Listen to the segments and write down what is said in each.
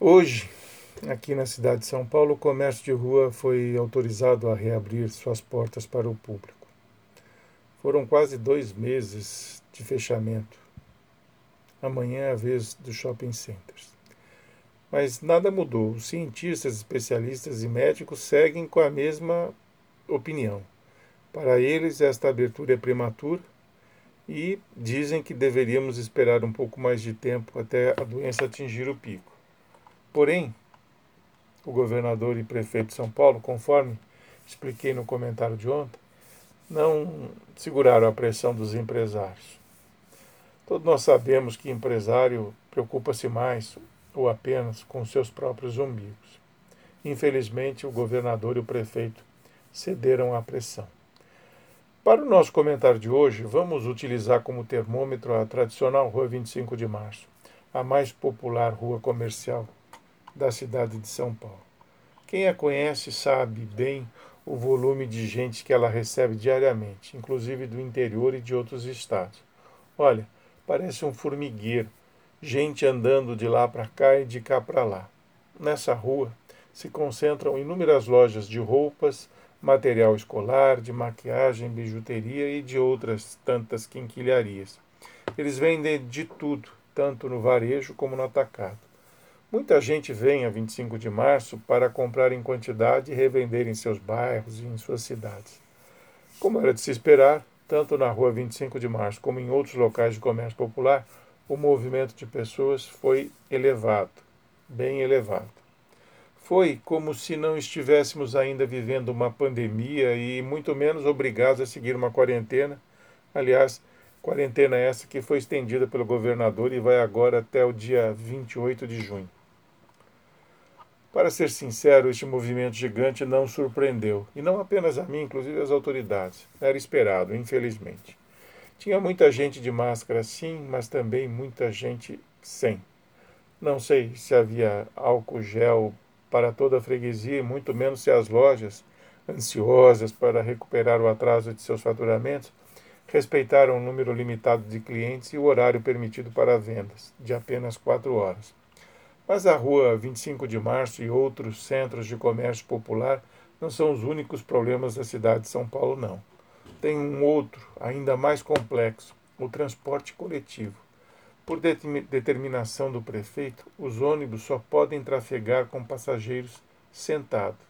Hoje, aqui na cidade de São Paulo, o comércio de rua foi autorizado a reabrir suas portas para o público. Foram quase dois meses de fechamento. Amanhã é a vez dos shopping centers. Mas nada mudou. Os cientistas, especialistas e médicos seguem com a mesma opinião. Para eles, esta abertura é prematura e dizem que deveríamos esperar um pouco mais de tempo até a doença atingir o pico. Porém, o governador e prefeito de São Paulo, conforme expliquei no comentário de ontem, não seguraram a pressão dos empresários. Todos nós sabemos que empresário preocupa-se mais ou apenas com seus próprios umbigos. Infelizmente, o governador e o prefeito cederam à pressão. Para o nosso comentário de hoje, vamos utilizar como termômetro a tradicional Rua 25 de Março, a mais popular rua comercial da cidade de São Paulo. Quem a conhece sabe bem o volume de gente que ela recebe diariamente, inclusive do interior e de outros estados. Olha, parece um formigueiro, gente andando de lá para cá e de cá para lá. Nessa rua se concentram inúmeras lojas de roupas, material escolar, de maquiagem, bijuteria e de outras tantas quinquilharias. Eles vendem de tudo, tanto no varejo como no atacado. Muita gente vem a 25 de março para comprar em quantidade e revender em seus bairros e em suas cidades. Como era de se esperar, tanto na rua 25 de março como em outros locais de comércio popular, o movimento de pessoas foi elevado, bem elevado. Foi como se não estivéssemos ainda vivendo uma pandemia e muito menos obrigados a seguir uma quarentena. Aliás, quarentena essa que foi estendida pelo governador e vai agora até o dia 28 de junho. Para ser sincero, este movimento gigante não surpreendeu, e não apenas a mim, inclusive as autoridades. Era esperado, infelizmente. Tinha muita gente de máscara, sim, mas também muita gente sem. Não sei se havia álcool gel para toda a freguesia, muito menos se as lojas, ansiosas para recuperar o atraso de seus faturamentos, respeitaram o número limitado de clientes e o horário permitido para vendas, de apenas quatro horas. Mas a Rua 25 de Março e outros centros de comércio popular não são os únicos problemas da cidade de São Paulo, não. Tem um outro, ainda mais complexo, o transporte coletivo. Por determinação do prefeito, os ônibus só podem trafegar com passageiros sentados.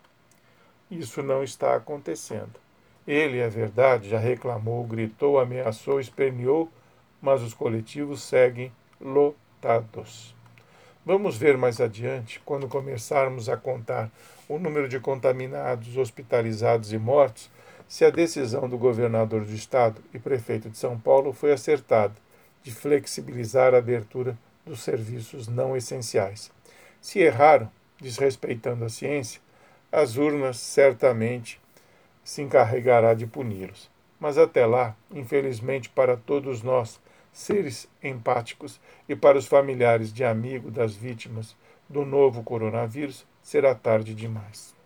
Isso não está acontecendo. Ele, é verdade, já reclamou, gritou, ameaçou, esperneou, mas os coletivos seguem lotados. Vamos ver mais adiante, quando começarmos a contar o número de contaminados, hospitalizados e mortos, se a decisão do governador do estado e prefeito de São Paulo foi acertada de flexibilizar a abertura dos serviços não essenciais. Se erraram, desrespeitando a ciência, as urnas certamente se encarregará de puni-los. Mas até lá, infelizmente para todos nós, seres empáticos e para os familiares de amigo das vítimas do novo coronavírus será tarde demais.